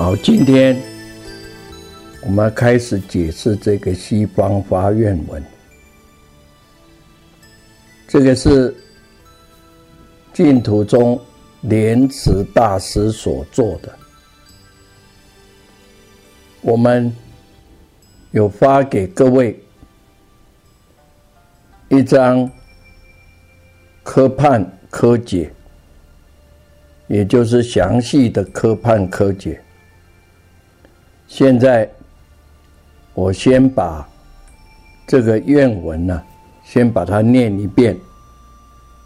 好，今天我们开始解释这个西方发愿文。这个是净土中莲池大师所做的。我们有发给各位一张科判科解，也就是详细的科判科解。现在，我先把这个愿文呢，先把它念一遍。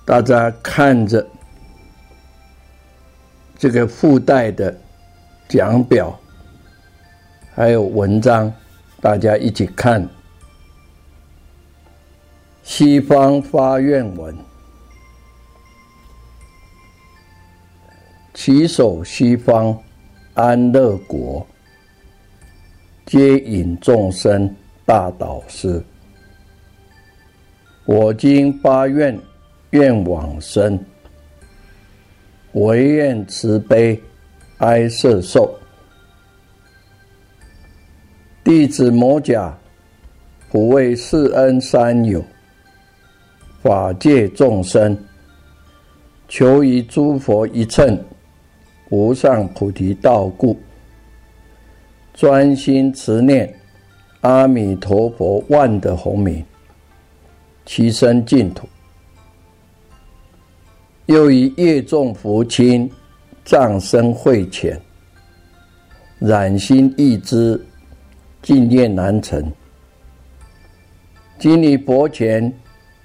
大家看着这个附带的讲表，还有文章，大家一起看。西方发愿文，起手西方安乐国。皆引众生大导师，我今发愿愿往生，唯愿慈悲哀摄受。弟子摩甲普为世恩三友，法界众生，求于诸佛一乘，无上菩提道故。专心持念阿弥陀佛万德洪名，其身净土；又以业众福亲，葬身会前，染心一之，敬念难成。今你佛前，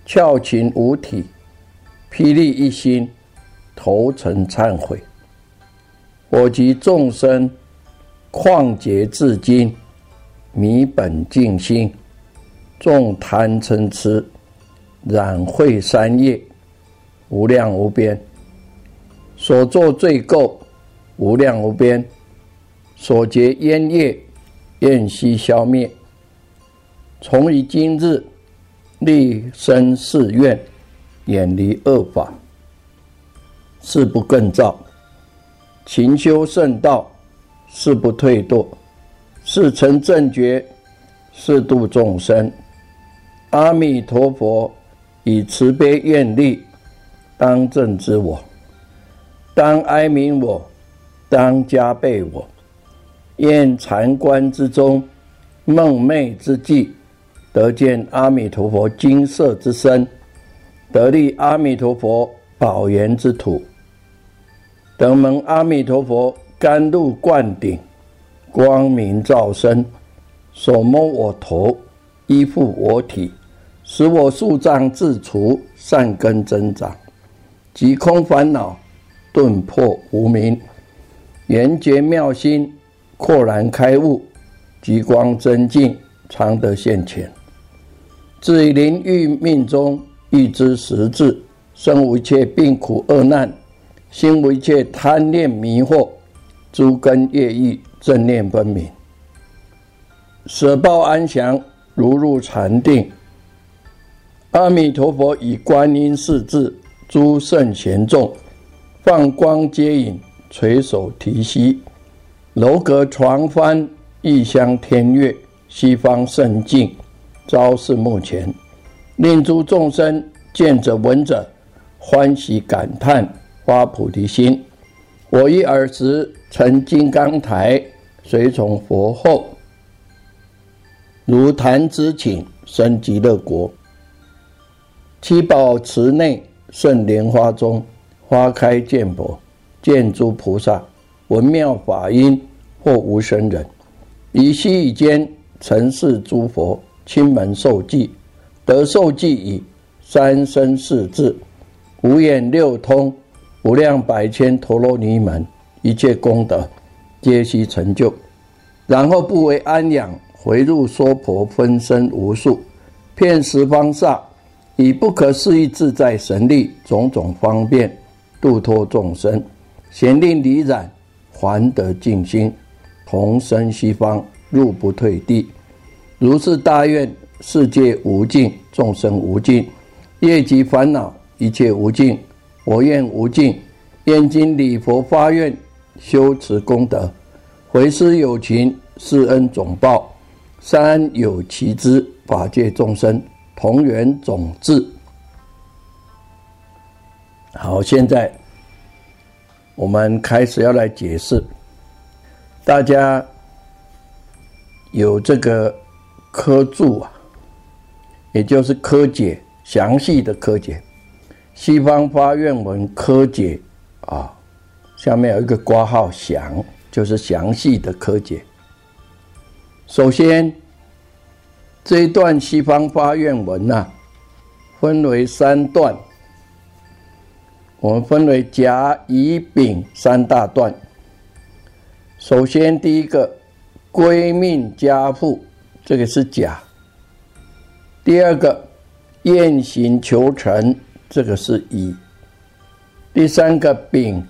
翘琴五体，霹雳一心，头诚忏悔。我及众生。旷劫至今，迷本净心，众贪嗔痴，染秽三业，无量无边。所作罪垢，无量无边。所结冤业，愿悉消灭。从于今日，立身誓愿，远离恶法，誓不更造，勤修圣道。誓不退堕，誓成正觉，誓度众生。阿弥陀佛，以慈悲愿力，当正知我，当哀悯我，当加倍我。愿禅观之中，梦寐之际，得见阿弥陀佛金色之身，得立阿弥陀佛宝岩之土，等蒙阿弥陀佛。甘露灌顶，光明照身，手摸我头，依附我体，使我树障自除，善根增长，即空烦恼，顿破无明，圆觉妙心，豁然开悟，极光增进，常得现前。至于临欲命中，欲知实质，生无一切病苦恶难，心无一切贪念迷惑。诸根业意正念分明，舍报安详，如入禅定。阿弥陀佛以观音世智，诸圣贤众放光接引，垂手提膝，楼阁床幡，异乡天乐，西方圣境，昭示目前，令诸众生见者闻者欢喜感叹，发菩提心。我一尔时乘金刚台，随从佛后，如弹之请，生极乐国。七宝池内，圣莲花中，花开见佛，见诸菩萨，闻妙法音，或无生人。以昔以间，成是诸佛亲门受记，得受记已，三生四智，五眼六通。无量百千陀罗尼门一切功德，皆悉成就。然后不为安养，回入娑婆分身无数，遍十方刹，以不可思议自在神力，种种方便度脱众生，咸令离染，还得净心，同生西方，入不退地。如是大愿，世界无尽，众生无尽，业及烦恼，一切无尽。我愿无尽，愿经礼佛发愿，修持功德，回师有情，施恩总报，三有其之，法界众生同源种智。好，现在我们开始要来解释，大家有这个科注啊，也就是科解，详细的科解。西方发愿文科解啊，下面有一个挂号详，就是详细的科解。首先，这一段西方发愿文呐，分为三段，我们分为甲、乙、丙三大段。首先，第一个归命家父，这个是甲；第二个宴行求成。这个是乙，第三个丙，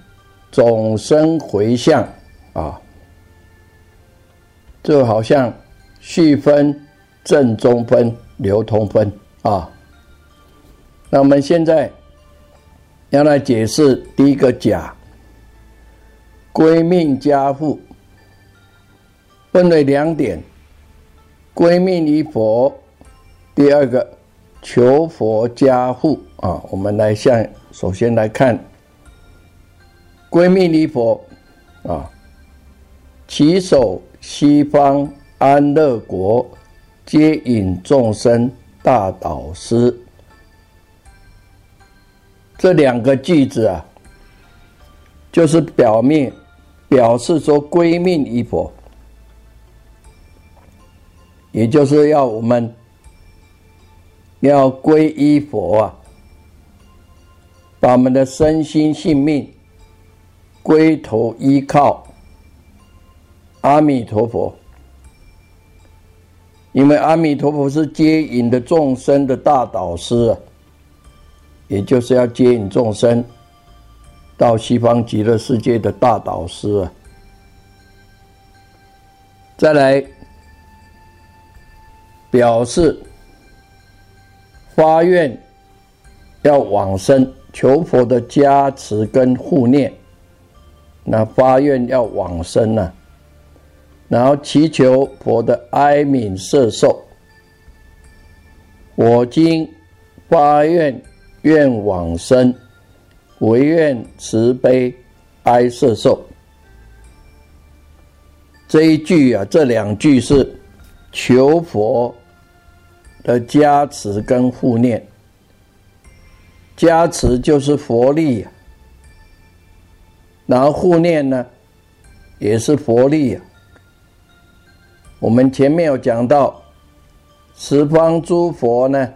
总生回向啊，就好像序分、正中分、流通分啊。那我们现在要来解释第一个甲，归命加护，分为两点，归命于佛，第二个。求佛加护啊！我们来向首先来看闺蜜离佛啊，起手西方安乐国，接引众生大导师。这两个句子啊，就是表面表示说归命于佛，也就是要我们。要皈依佛啊，把我们的身心性命归头依靠阿弥陀佛，因为阿弥陀佛是接引的众生的大导师，也就是要接引众生到西方极乐世界的大导师。再来表示。发愿要往生，求佛的加持跟护念。那发愿要往生呢，然后祈求佛的哀悯摄受。我今发愿愿往生，唯愿慈悲哀摄受。这一句啊，这两句是求佛。的加持跟护念，加持就是佛力，然后护念呢，也是佛力啊。我们前面有讲到，十方诸佛呢，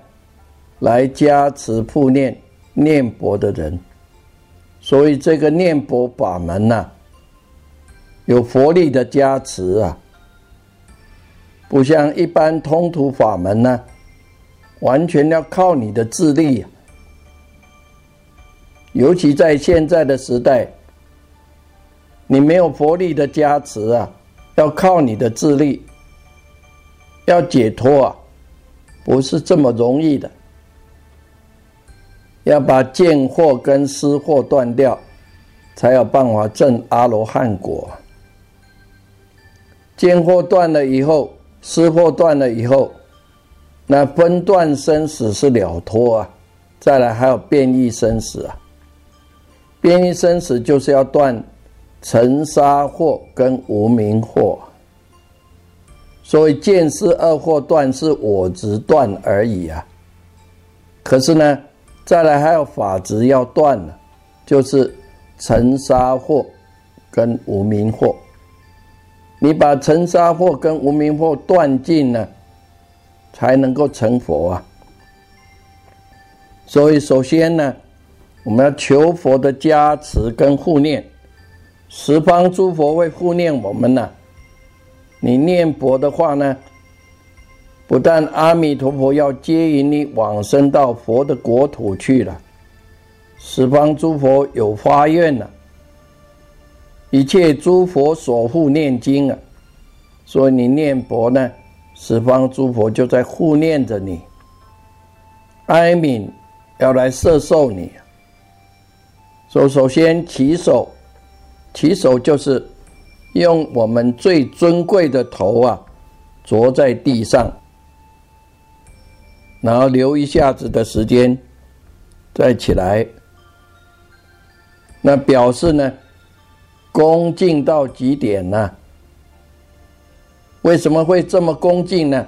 来加持护念念佛的人，所以这个念佛法门呢，有佛力的加持啊，不像一般通途法门呢。完全要靠你的智力，尤其在现在的时代，你没有佛力的加持啊，要靠你的智力，要解脱啊，不是这么容易的。要把见惑跟思惑断掉，才有办法证阿罗汉果。见惑断了以后，思惑断了以后。那分段生死是了脱啊，再来还有变异生死啊。变异生死就是要断尘沙祸跟无名祸。所以见是二惑断是我执断而已啊。可是呢，再来还有法执要断呢，就是尘沙惑跟无名惑。你把尘沙惑跟无名惑断尽呢，才能够成佛啊。所以首先呢，我们要求佛的加持跟护念，十方诸佛会护念我们呢。你念佛的话呢，不但阿弥陀佛要接引你往生到佛的国土去了，十方诸佛有发愿了，一切诸佛所护念经啊，所以你念佛呢，十方诸佛就在护念着你，哀悯要来摄受你，所以首先起手，起手就是。用我们最尊贵的头啊，着在地上，然后留一下子的时间，再起来，那表示呢，恭敬到极点呢？为什么会这么恭敬呢？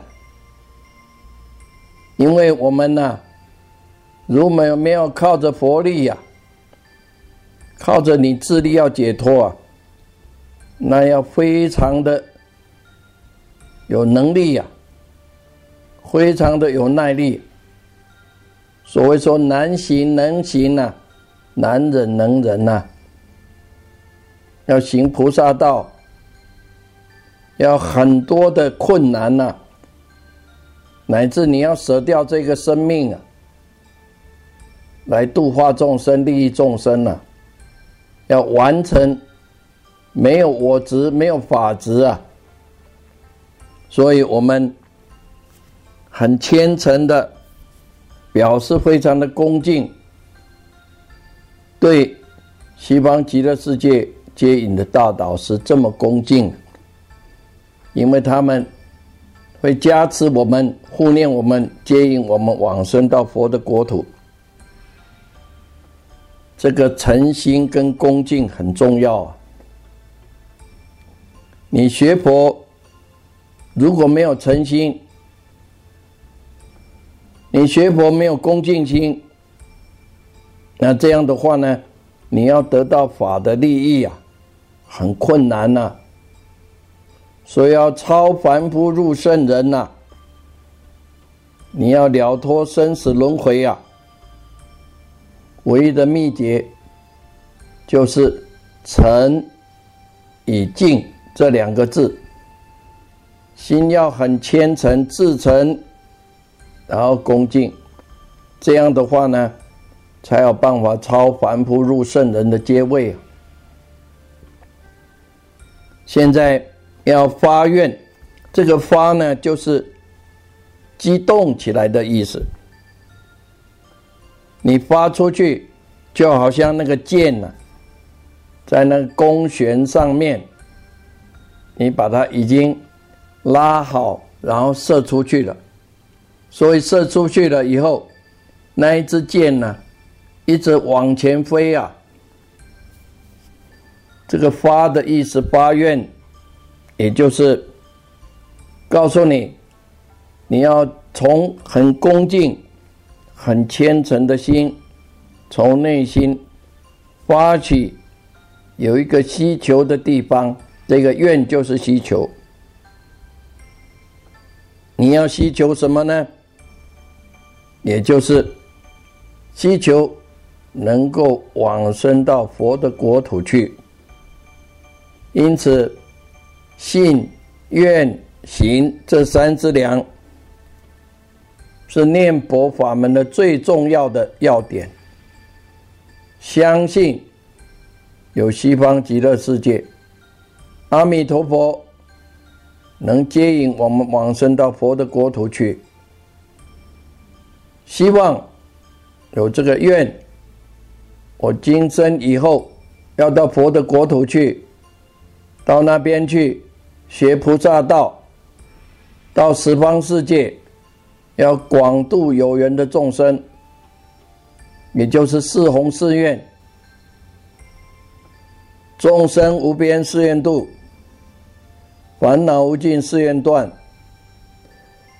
因为我们呢，如没有没有靠着佛力呀，靠着你智力要解脱啊。那要非常的有能力呀，非常的有耐力。所谓说难行能行呐，难忍能忍呐。要行菩萨道，要很多的困难呐，乃至你要舍掉这个生命啊，来度化众生、利益众生啊，要完成。没有我执，没有法执啊，所以我们很虔诚的表示，非常的恭敬，对西方极乐世界接引的大导师这么恭敬，因为他们会加持我们，护念我们，接引我们往生到佛的国土。这个诚心跟恭敬很重要啊。你学佛如果没有诚心，你学佛没有恭敬心，那这样的话呢，你要得到法的利益啊，很困难呐。所以要超凡夫入圣人呐，你要了脱生死轮回啊，唯一的秘诀就是诚以敬。这两个字，心要很虔诚、至诚，然后恭敬，这样的话呢，才有办法超凡夫入圣人的阶位。现在要发愿，这个发呢，就是激动起来的意思。你发出去，就好像那个箭呢，在那个弓弦上面。你把它已经拉好，然后射出去了。所以射出去了以后，那一支箭呢，一直往前飞啊。这个发的意思，发愿，也就是告诉你，你要从很恭敬、很虔诚的心，从内心发起有一个需求的地方。这个愿就是需求，你要需求什么呢？也就是需求能够往生到佛的国土去。因此，信、愿、行这三之粮是念佛法门的最重要的要点。相信有西方极乐世界。阿弥陀佛，能接引我们往生到佛的国土去。希望有这个愿，我今生以后要到佛的国土去，到那边去学菩萨道，到十方世界要广度有缘的众生，也就是四弘誓愿，众生无边誓愿度，烦恼无尽誓愿断，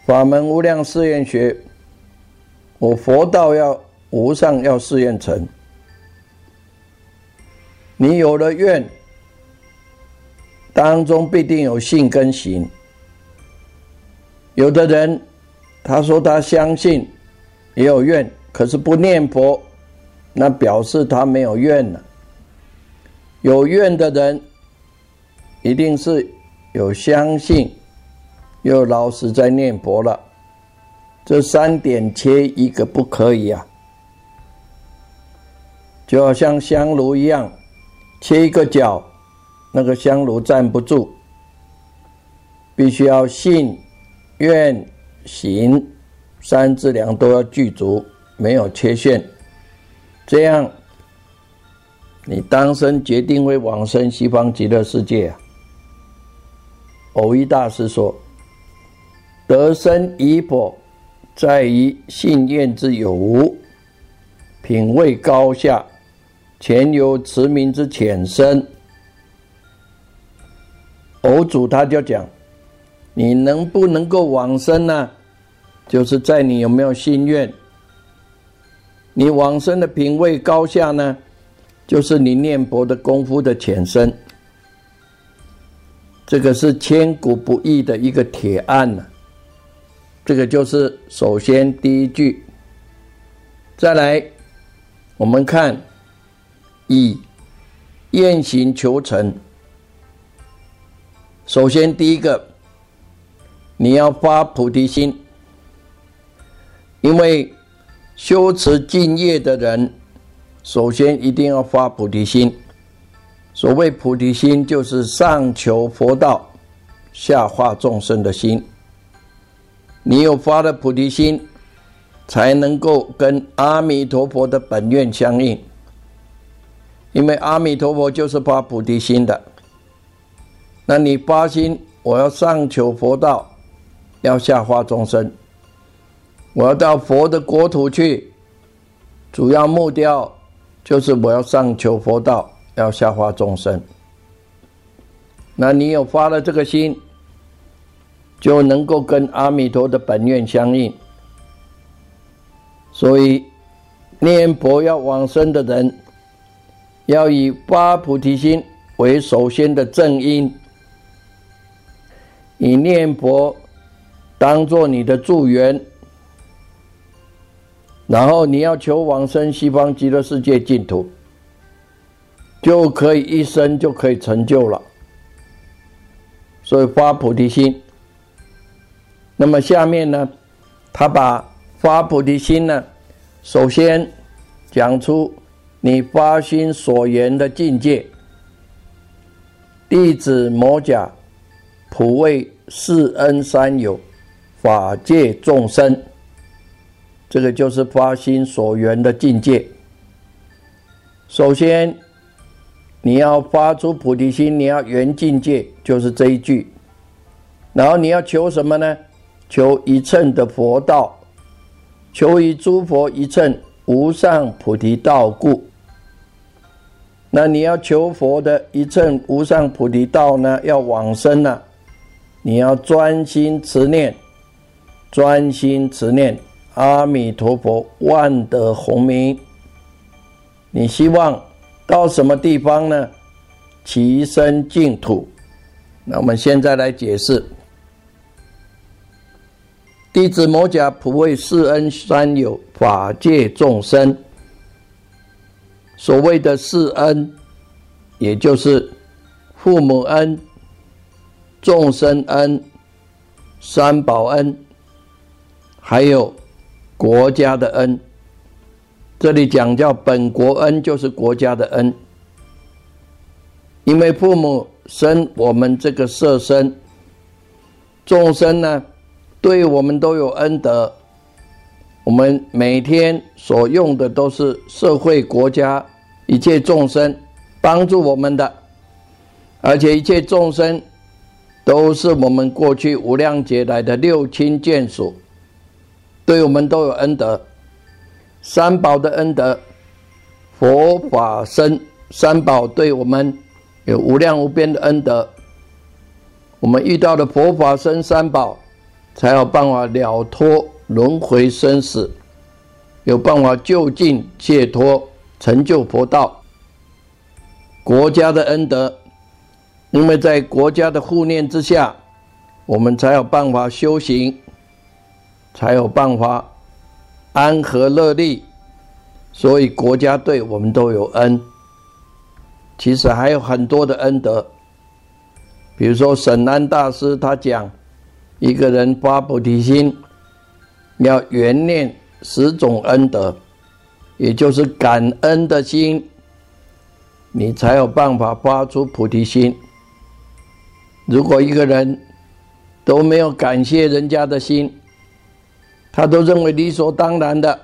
法门无量誓愿学，我佛道要无上要誓愿成。你有了愿，当中必定有信跟行。有的人他说他相信，也有愿，可是不念佛，那表示他没有愿了。有愿的人，一定是有相信，又老实在念佛了。这三点缺一个不可以啊，就好像香炉一样。切一个角，那个香炉站不住，必须要信、愿、行三资粮都要具足，没有缺陷。这样，你当生决定会往生西方极乐世界啊！偶一大师说：“得生与否，在于信愿之有无，品位高下。”前有持名之浅深，偶主他就讲：你能不能够往生呢？就是在你有没有心愿。你往生的品位高下呢？就是你念佛的功夫的浅深。这个是千古不易的一个铁案呢。这个就是首先第一句。再来，我们看。以愿行求成。首先，第一个，你要发菩提心，因为修持敬业的人，首先一定要发菩提心。所谓菩提心，就是上求佛道，下化众生的心。你有发了菩提心，才能够跟阿弥陀佛的本愿相应。因为阿弥陀佛就是发菩提心的，那你发心，我要上求佛道，要下化众生，我要到佛的国土去，主要目标就是我要上求佛道，要下化众生。那你有发了这个心，就能够跟阿弥陀的本愿相应。所以念佛要往生的人。要以发菩提心为首先的正因，以念佛当做你的助缘，然后你要求往生西方极乐世界净土，就可以一生就可以成就了。所以发菩提心。那么下面呢，他把发菩提心呢，首先讲出。你发心所言的境界，弟子摩甲普为世恩三有，法界众生，这个就是发心所缘的境界。首先，你要发出菩提心，你要圆境界，就是这一句。然后你要求什么呢？求一乘的佛道，求于诸佛一乘无上菩提道故。那你要求佛的一乘无上菩提道呢？要往生了？你要专心持念，专心持念阿弥陀佛万德洪名。你希望到什么地方呢？其身净土。那我们现在来解释：弟子摩甲普为世恩三有法界众生。所谓的四恩，也就是父母恩、众生恩、三宝恩，还有国家的恩。这里讲叫本国恩，就是国家的恩。因为父母生我们这个色身，众生呢，对我们都有恩德。我们每天所用的都是社会、国家一切众生帮助我们的，而且一切众生都是我们过去无量劫来的六亲眷属，对我们都有恩德。三宝的恩德，佛法僧三宝对我们有无量无边的恩德。我们遇到的佛法僧三宝，才有办法了脱轮回生死，有办法就近解脱，成就佛道。国家的恩德，因为在国家的护念之下，我们才有办法修行，才有办法安和乐利。所以国家对我们都有恩。其实还有很多的恩德，比如说沈安大师他讲，一个人发菩提心，要圆念十种恩德，也就是感恩的心。你才有办法发出菩提心。如果一个人都没有感谢人家的心，他都认为理所当然的，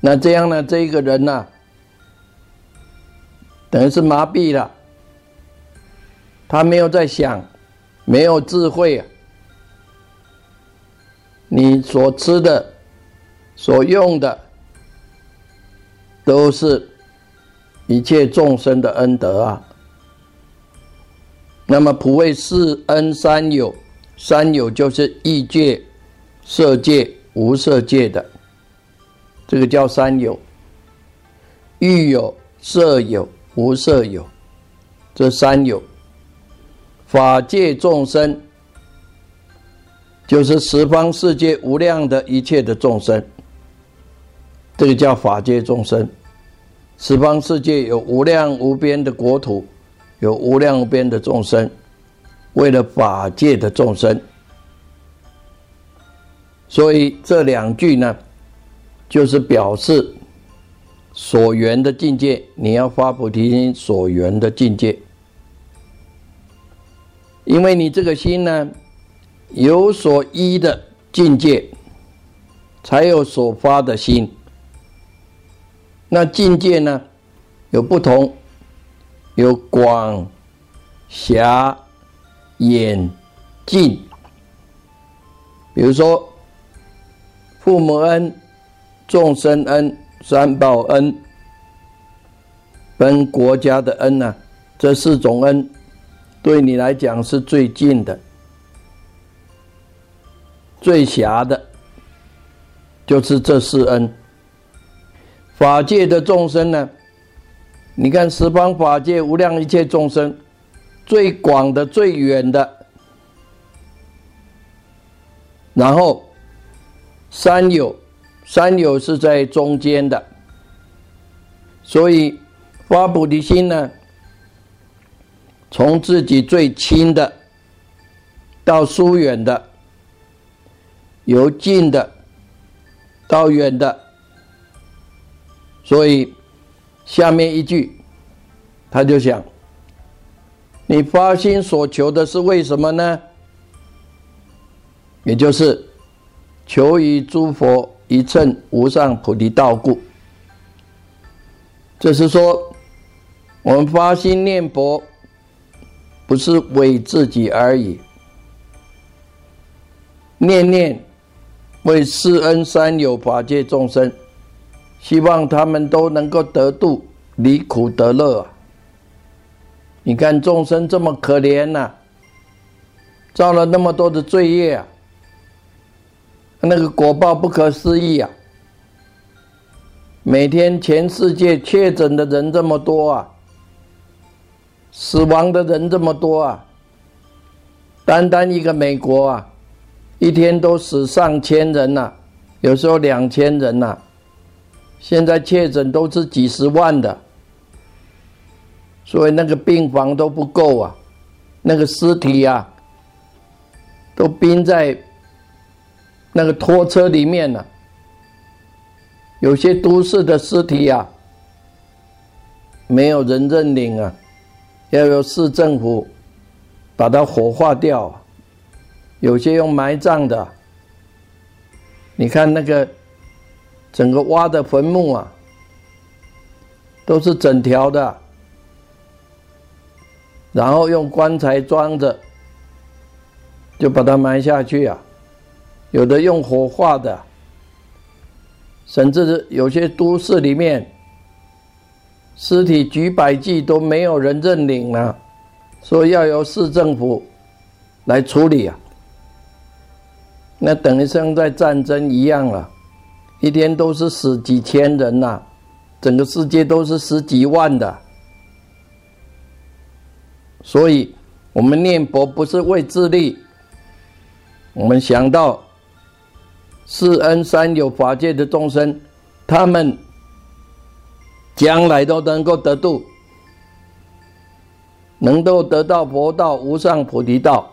那这样呢？这个人呢，等于是麻痹了，他没有在想，没有智慧啊。你所吃的、所用的，都是。一切众生的恩德啊，那么普为四恩三有，三有就是异界、色界、无色界的，这个叫三有。欲有、色有、无色有，这三有。法界众生，就是十方世界无量的一切的众生，这个叫法界众生。十方世界有无量无边的国土，有无量无边的众生，为了法界的众生，所以这两句呢，就是表示所缘的境界。你要发菩提心，所缘的境界，因为你这个心呢，有所依的境界，才有所发的心。那境界呢，有不同，有广、狭、远、近。比如说，父母恩、众生恩、三宝恩，跟国家的恩呢，这四种恩，对你来讲是最近的，最狭的，就是这四恩。法界的众生呢？你看十方法界无量一切众生，最广的、最远的，然后三有，三有是在中间的，所以发菩提心呢，从自己最亲的到疏远的，由近的到远的。所以，下面一句，他就想：你发心所求的是为什么呢？也就是求于诸佛一乘无上菩提道故。这是说，我们发心念佛，不是为自己而已，念念为四恩三有法界众生。希望他们都能够得度，离苦得乐啊！你看众生这么可怜呐，造了那么多的罪业啊，那个果报不可思议啊！每天全世界确诊的人这么多啊，死亡的人这么多啊，单单一个美国啊，一天都死上千人呐，有时候两千人呐。现在确诊都是几十万的，所以那个病房都不够啊，那个尸体啊，都冰在那个拖车里面呢。有些都市的尸体啊，没有人认领啊，要由市政府把它火化掉。有些用埋葬的，你看那个。整个挖的坟墓啊，都是整条的，然后用棺材装着，就把它埋下去啊。有的用火化的，甚至有些都市里面，尸体举百计都没有人认领了，所以要由市政府来处理啊。那等于像在战争一样了，一天都是死几千人呐，整个世界都是十几万的，所以我们念佛不是为自利，我们想到四恩三有法界的众生，他们将来都能够得度，能够得到佛道无上菩提道。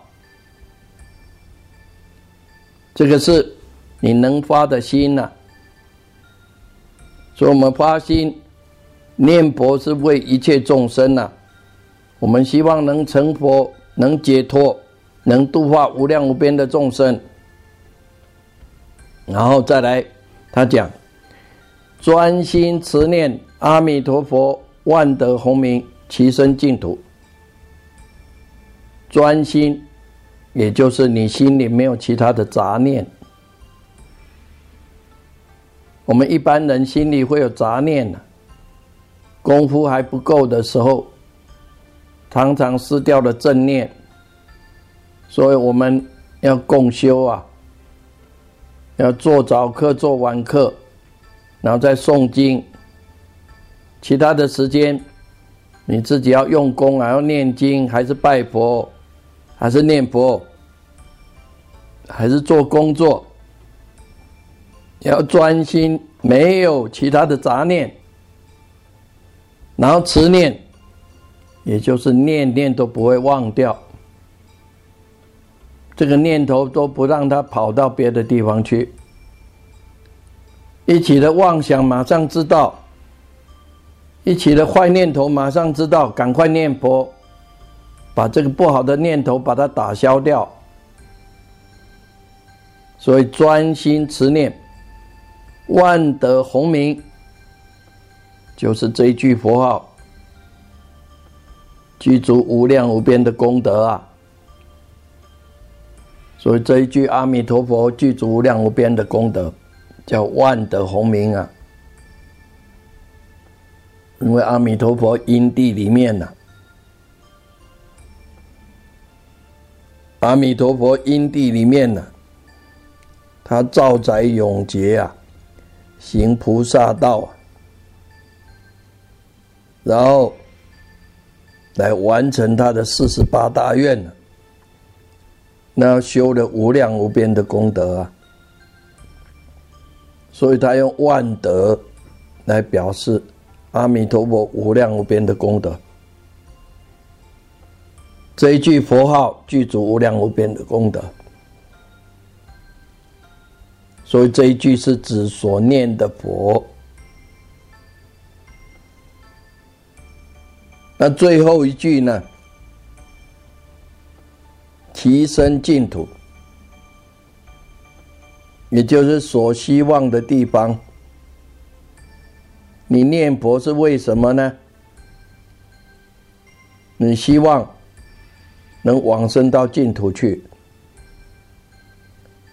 这个是你能发的心呐，所以我们发心念佛是为一切众生呐，我们希望能成佛，能解脱，能度化无量无边的众生。然后再来，他讲专心持念阿弥陀佛，万德洪名，其身净土。专心。也就是你心里没有其他的杂念。我们一般人心里会有杂念呢，功夫还不够的时候，常常失掉了正念。所以我们要共修啊，要做早课、做晚课，然后再诵经。其他的时间，你自己要用功啊，要念经，还是拜佛？还是念佛，还是做工作，要专心，没有其他的杂念，然后持念，也就是念念都不会忘掉，这个念头都不让他跑到别的地方去，一起的妄想马上知道，一起的坏念头马上知道，赶快念佛。把这个不好的念头把它打消掉，所以专心持念，万德洪名，就是这一句佛号，具足无量无边的功德啊！所以这一句阿弥陀佛具足无量无边的功德，叫万德洪名啊！因为阿弥陀佛因地里面呢。阿弥陀佛，因地里面呢，他造宅永劫啊，行菩萨道啊，然后来完成他的四十八大愿呢，那修了无量无边的功德啊，所以他用万德来表示阿弥陀佛无量无边的功德。这一句佛号具足无量无边的功德，所以这一句是指所念的佛。那最后一句呢？提升净土，也就是所希望的地方。你念佛是为什么呢？你希望。能往生到净土去，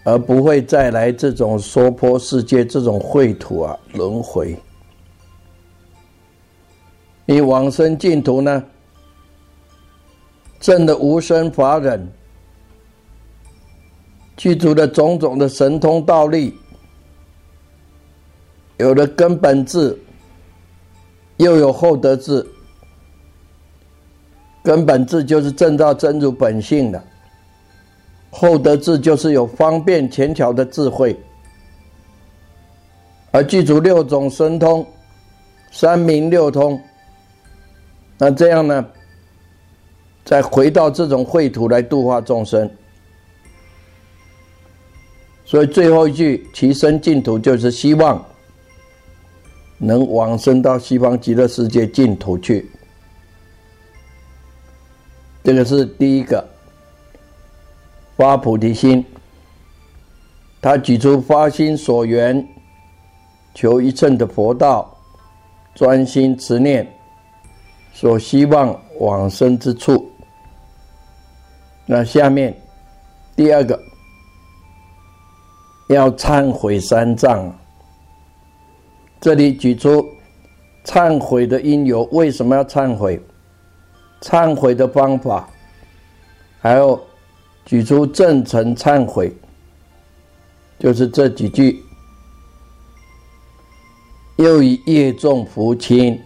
而不会再来这种娑婆世界这种秽土啊轮回。你往生净土呢，证的无生法忍，具足的种种的神通道力，有了根本智，又有厚德智。根本智就是正照真如本性的，厚德智就是有方便浅巧的智慧，而具足六种神通，三明六通。那这样呢，再回到这种秽土来度化众生。所以最后一句“其身净土”就是希望能往生到西方极乐世界净土去。这个是第一个发菩提心，他举出发心所缘，求一乘的佛道，专心持念，所希望往生之处。那下面第二个要忏悔三障。这里举出忏悔的因由，为什么要忏悔？忏悔的方法，还有举出正诚忏悔，就是这几句。又以业重福轻，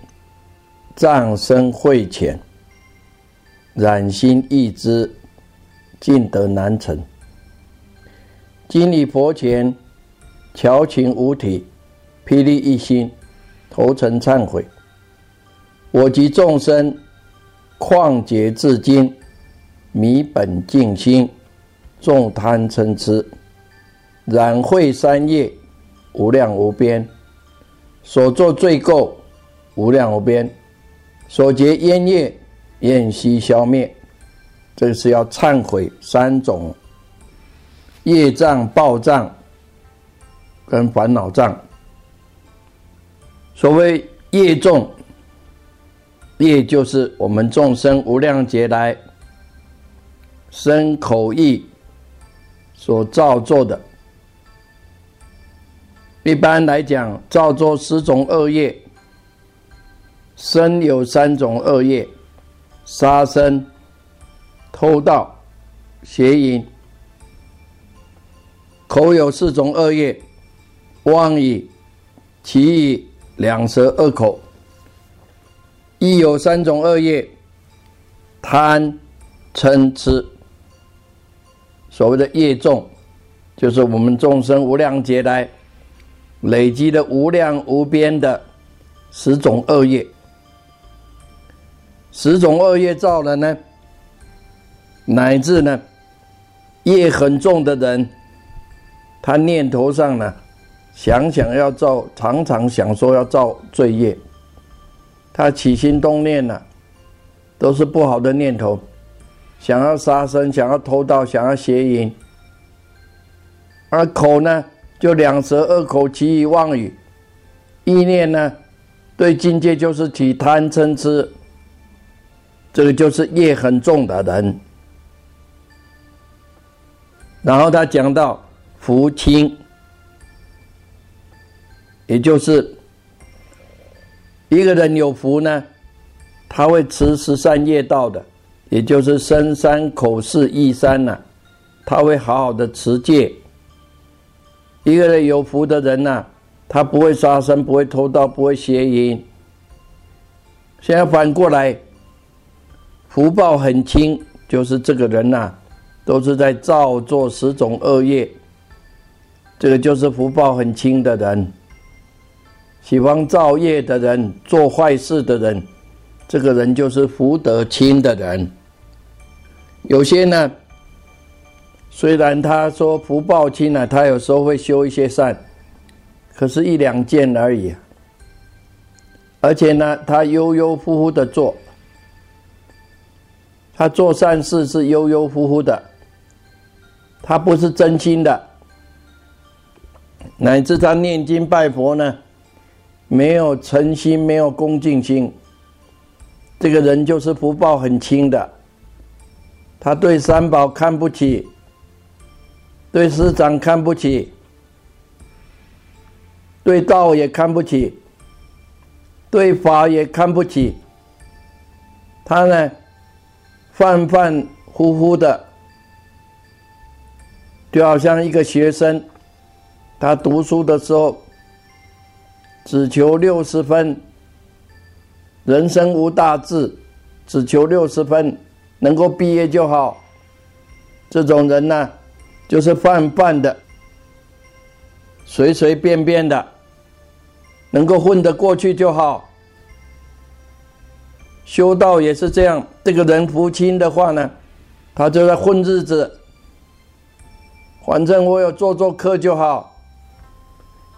障深慧浅，染心易知，尽得难成。今礼佛前，调情五体，霹雳一心，头诚忏悔。我及众生，旷劫至今，迷本净心，众贪嗔痴，染秽三业，无量无边。所作罪垢无量无边，所结冤业厌息消灭，这是要忏悔三种业障、报障跟烦恼障。所谓业重，业就是我们众生无量劫来身口意所造作的。一般来讲，造作十种恶业，身有三种恶业：杀生、偷盗、邪淫；口有四种恶业：妄语、绮语、两舌、恶口；意有三种恶业：贪、嗔、痴。所谓的业重，就是我们众生无量劫来。累积的无量无边的十种恶业，十种恶业造了呢，乃至呢业很重的人，他念头上呢想想要造，常常想说要造罪业，他起心动念呢都是不好的念头，想要杀生，想要偷盗，想要邪淫，而口呢？就两舌恶口，其语妄语，意念呢？对境界就是起贪嗔痴，这个就是业很重的人。然后他讲到福轻，也就是一个人有福呢，他会持十善业道的，也就是身三口四意三呢，他会好好的持戒。一个人有福的人呐，他不会杀生，不会偷盗，不会邪淫。现在反过来，福报很轻，就是这个人呐，都是在造作十种恶业。这个就是福报很轻的人，喜欢造业的人，做坏事的人，这个人就是福德轻的人。有些呢。虽然他说福报轻啊，他有时候会修一些善，可是一两件而已。而且呢，他悠悠忽忽的做，他做善事是悠悠忽忽的，他不是真心的，乃至他念经拜佛呢，没有诚心，没有恭敬心，这个人就是福报很轻的，他对三宝看不起。对师长看不起，对道也看不起，对法也看不起。他呢，泛泛乎乎的，就好像一个学生，他读书的时候只求六十分，人生无大志，只求六十分，能够毕业就好。这种人呢？就是泛泛的、随随便便的，能够混得过去就好。修道也是这样，这个人福轻的话呢，他就在混日子。反正我有做做客就好。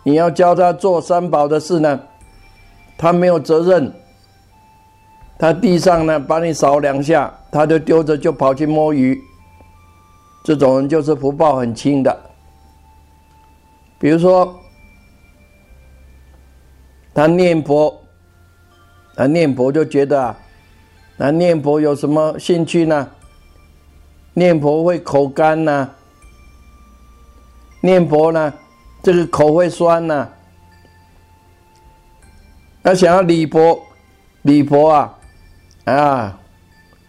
你要教他做三宝的事呢，他没有责任。他地上呢把你扫两下，他就丢着就跑去摸鱼。这种人就是福报很轻的，比如说，他念佛，他念佛就觉得啊，那念佛有什么兴趣呢？念佛会口干呐，念佛呢，这个口会酸呢。那想要礼佛，礼佛啊，啊，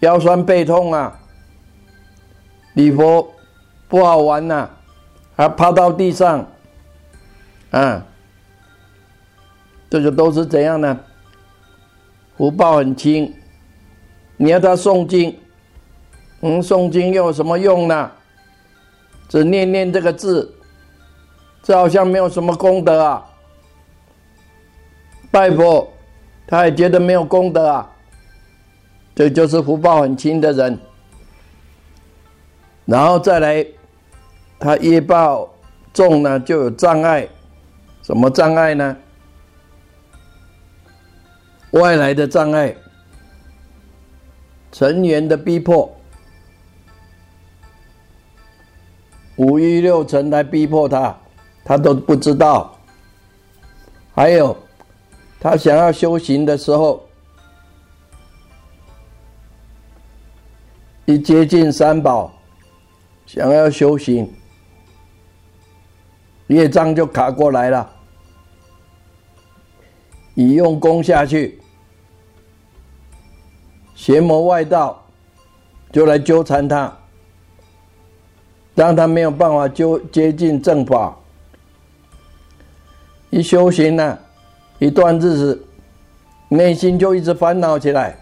腰酸背痛啊，礼佛不好玩呐，还趴到地上，啊，这个都是怎样呢？福报很轻，你要他诵经，嗯，诵经又有什么用呢？只念念这个字，这好像没有什么功德啊。拜佛，他也觉得没有功德啊。这就是福报很轻的人。然后再来，他业报重呢，就有障碍。什么障碍呢？外来的障碍，成员的逼迫，五欲六尘来逼迫他，他都不知道。还有。他想要修行的时候，一接近三宝，想要修行，业障就卡过来了，一用功下去，邪魔外道就来纠缠他，让他没有办法就接近正法，一修行呢。一段日子，内心就一直烦恼起来，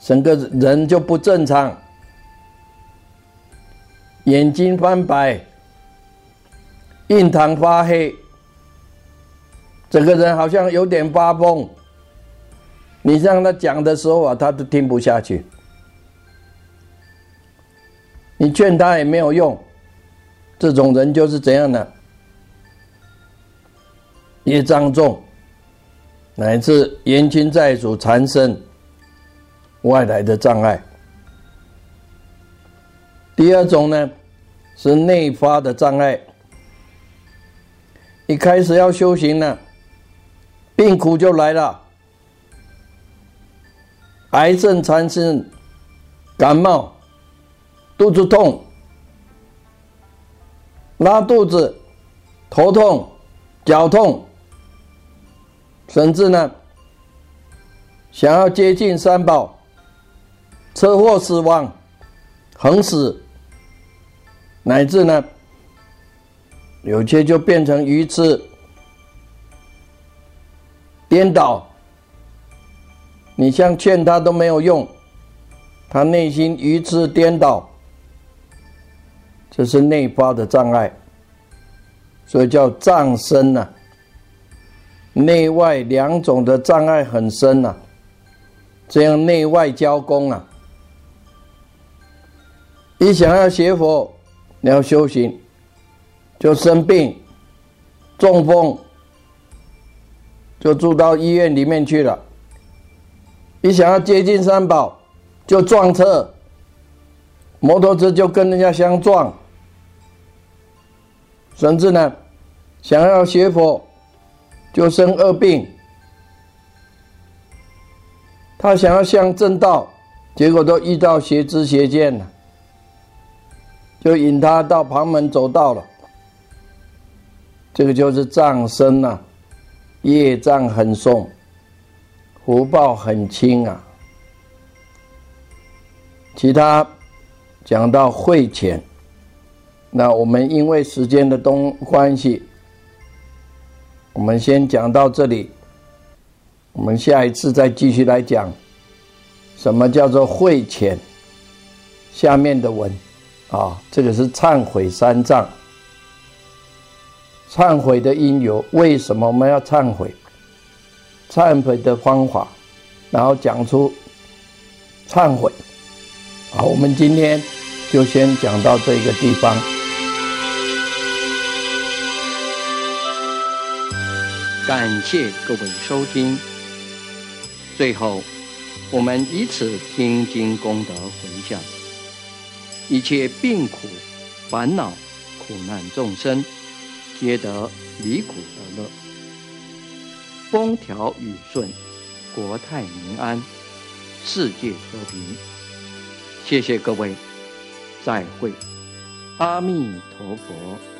整个人就不正常，眼睛翻白，印堂发黑，整个人好像有点发疯。你让他讲的时候啊，他都听不下去，你劝他也没有用，这种人就是怎样的？业障重，乃至冤亲债主缠身，外来的障碍。第二种呢，是内发的障碍。一开始要修行呢，病苦就来了，癌症缠身，感冒，肚子痛，拉肚子，头痛，脚痛。甚至呢，想要接近三宝，车祸死亡、横死，乃至呢，有些就变成愚痴、颠倒。你像劝他都没有用，他内心愚痴颠倒，这是内发的障碍，所以叫障身呐。内外两种的障碍很深呐，这样内外交攻啊。一想要学佛，你要修行，就生病，中风，就住到医院里面去了。一想要接近三宝，就撞车，摩托车就跟人家相撞，甚至呢，想要学佛。就生恶病，他想要向正道，结果都遇到邪知邪见了，就引他到旁门走道了。这个就是障身呐，业障很重，福报很轻啊。其他讲到会浅，那我们因为时间的东关系。我们先讲到这里，我们下一次再继续来讲，什么叫做会浅？下面的文，啊，这个是忏悔三藏，忏悔的因由，为什么我们要忏悔？忏悔的方法，然后讲出忏悔。好，我们今天就先讲到这个地方。感谢各位收听。最后，我们以此听经功德回向，一切病苦、烦恼、苦难众生，皆得离苦得乐，风调雨顺，国泰民安，世界和平。谢谢各位，再会。阿弥陀佛。